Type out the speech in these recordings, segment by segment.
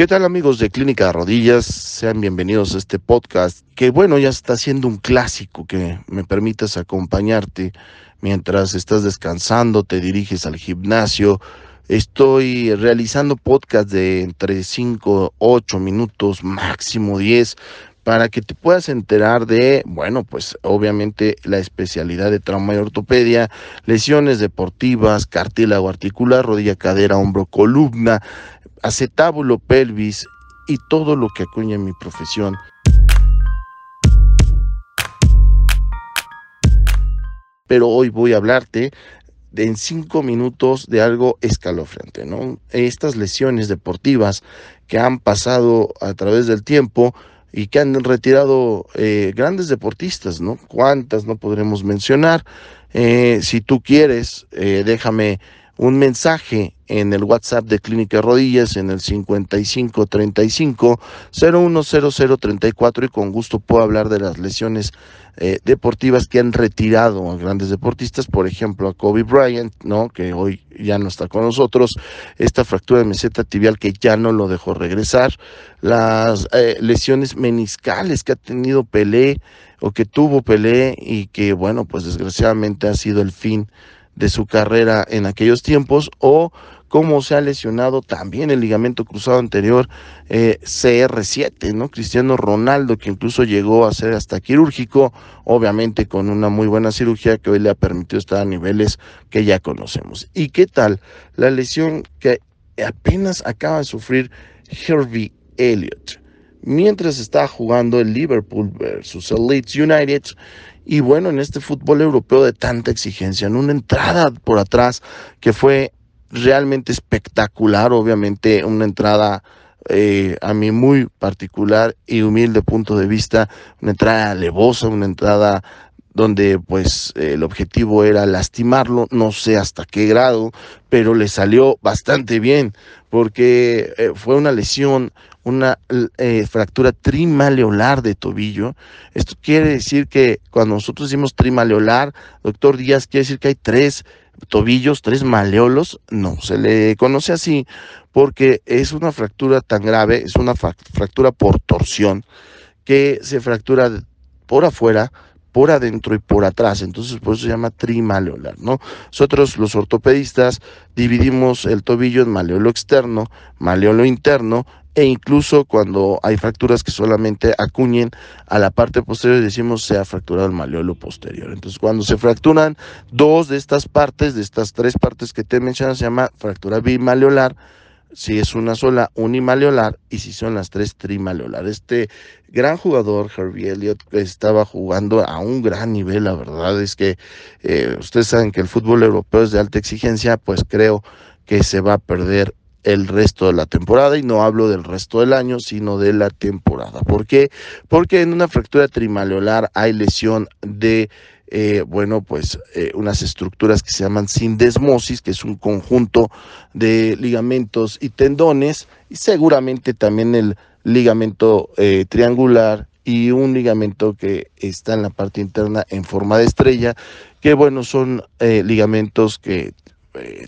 ¿Qué tal amigos de Clínica de Rodillas? Sean bienvenidos a este podcast que bueno, ya está siendo un clásico que me permitas acompañarte mientras estás descansando, te diriges al gimnasio. Estoy realizando podcast de entre 5, 8 minutos, máximo 10, para que te puedas enterar de, bueno, pues obviamente la especialidad de trauma y ortopedia, lesiones deportivas, cartílago articular, rodilla, cadera, hombro, columna, acetábulo pelvis y todo lo que acuña mi profesión. Pero hoy voy a hablarte de en cinco minutos de algo escalofriante, ¿no? Estas lesiones deportivas que han pasado a través del tiempo y que han retirado eh, grandes deportistas, ¿no? ¿Cuántas no podremos mencionar? Eh, si tú quieres, eh, déjame un mensaje en el WhatsApp de Clínica Rodillas en el 5535 010034 y con gusto puedo hablar de las lesiones eh, deportivas que han retirado a grandes deportistas, por ejemplo a Kobe Bryant, ¿no? que hoy ya no está con nosotros, esta fractura de meseta tibial que ya no lo dejó regresar, las lesiones meniscales que ha tenido Pelé o que tuvo Pelé y que bueno, pues desgraciadamente ha sido el fin de su carrera en aquellos tiempos o cómo se ha lesionado también el ligamento cruzado anterior eh, CR7, ¿no? Cristiano Ronaldo, que incluso llegó a ser hasta quirúrgico, obviamente con una muy buena cirugía que hoy le ha permitido estar a niveles que ya conocemos. ¿Y qué tal la lesión que apenas acaba de sufrir Herbie Elliott? Mientras está jugando el Liverpool versus el Leeds United, y bueno, en este fútbol europeo de tanta exigencia, en una entrada por atrás que fue realmente espectacular, obviamente una entrada eh, a mi muy particular y humilde punto de vista, una entrada alevosa, una entrada donde pues el objetivo era lastimarlo, no sé hasta qué grado, pero le salió bastante bien porque eh, fue una lesión, una eh, fractura trimaleolar de tobillo. Esto quiere decir que cuando nosotros decimos trimaleolar, doctor Díaz, quiere decir que hay tres tobillos, tres maleolos. No, se le conoce así porque es una fractura tan grave, es una fractura por torsión que se fractura por afuera, por adentro y por atrás. Entonces, por eso se llama trimaleolar, ¿no? Nosotros, los ortopedistas, dividimos el tobillo en maleolo externo, maleolo interno, e incluso cuando hay fracturas que solamente acuñen a la parte posterior, decimos se ha fracturado el maleolo posterior. Entonces, cuando se fracturan dos de estas partes, de estas tres partes que te mencionas, se llama fractura bimaleolar si es una sola unimaleolar y si son las tres trimaleolar. Este gran jugador, Harvey Elliott, estaba jugando a un gran nivel, la verdad es que eh, ustedes saben que el fútbol europeo es de alta exigencia, pues creo que se va a perder el resto de la temporada y no hablo del resto del año, sino de la temporada. ¿Por qué? Porque en una fractura trimaleolar hay lesión de eh, bueno, pues eh, unas estructuras que se llaman sindesmosis, que es un conjunto de ligamentos y tendones, y seguramente también el ligamento eh, triangular y un ligamento que está en la parte interna en forma de estrella, que bueno, son ligamentos que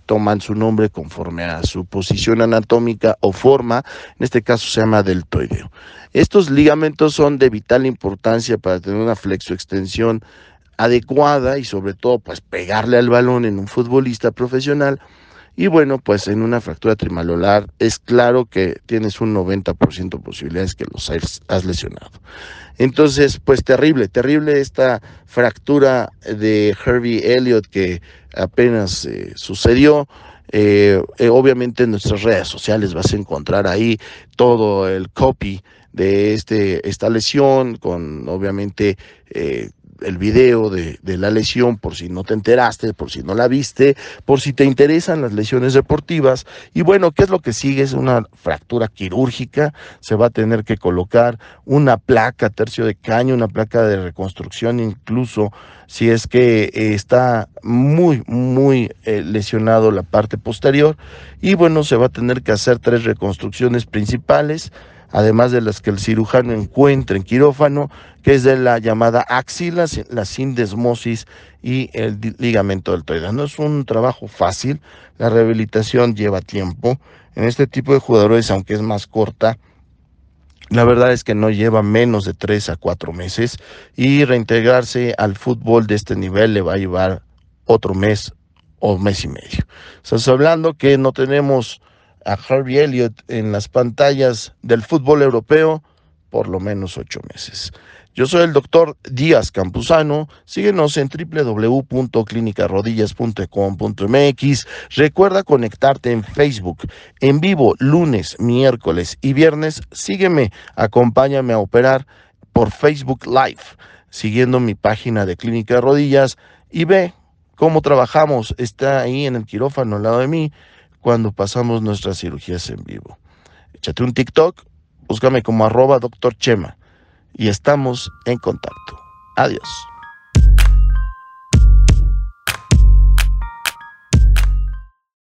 toman su nombre conforme a su posición anatómica o forma, en este caso se llama deltoideo. Estos ligamentos son de vital importancia para tener una flexoextensión adecuada y sobre todo pues pegarle al balón en un futbolista profesional. Y bueno, pues en una fractura trimalolar es claro que tienes un 90% de posibilidades que los has lesionado. Entonces, pues terrible, terrible esta fractura de Herbie Elliott que apenas eh, sucedió. Eh, eh, obviamente en nuestras redes sociales vas a encontrar ahí todo el copy de este, esta lesión, con obviamente el video de, la lesión por si no te enteraste, por si no la viste, por si te interesan las lesiones deportivas. Y bueno, ¿qué es lo que sigue? Es una fractura quirúrgica, se va a tener que colocar una placa tercio de caño, una placa de reconstrucción, incluso si es que eh, está muy, muy eh, lesionado la parte posterior. Y bueno, se va a tener que hacer tres reconstrucciones principales además de las que el cirujano encuentra en quirófano, que es de la llamada axila, la sindesmosis y el ligamento deltoidal. No es un trabajo fácil, la rehabilitación lleva tiempo, en este tipo de jugadores, aunque es más corta, la verdad es que no lleva menos de tres a cuatro meses y reintegrarse al fútbol de este nivel le va a llevar otro mes o mes y medio. Estás hablando que no tenemos a Harvey Elliott en las pantallas del fútbol europeo por lo menos ocho meses. Yo soy el doctor Díaz Campuzano. Síguenos en www.clinicarodillas.com.mx. Recuerda conectarte en Facebook en vivo lunes, miércoles y viernes. Sígueme, acompáñame a operar por Facebook Live, siguiendo mi página de Clínica Rodillas y ve cómo trabajamos. Está ahí en el quirófano al lado de mí cuando pasamos nuestras cirugías en vivo. Échate un TikTok, búscame como arroba doctor Chema y estamos en contacto. Adiós.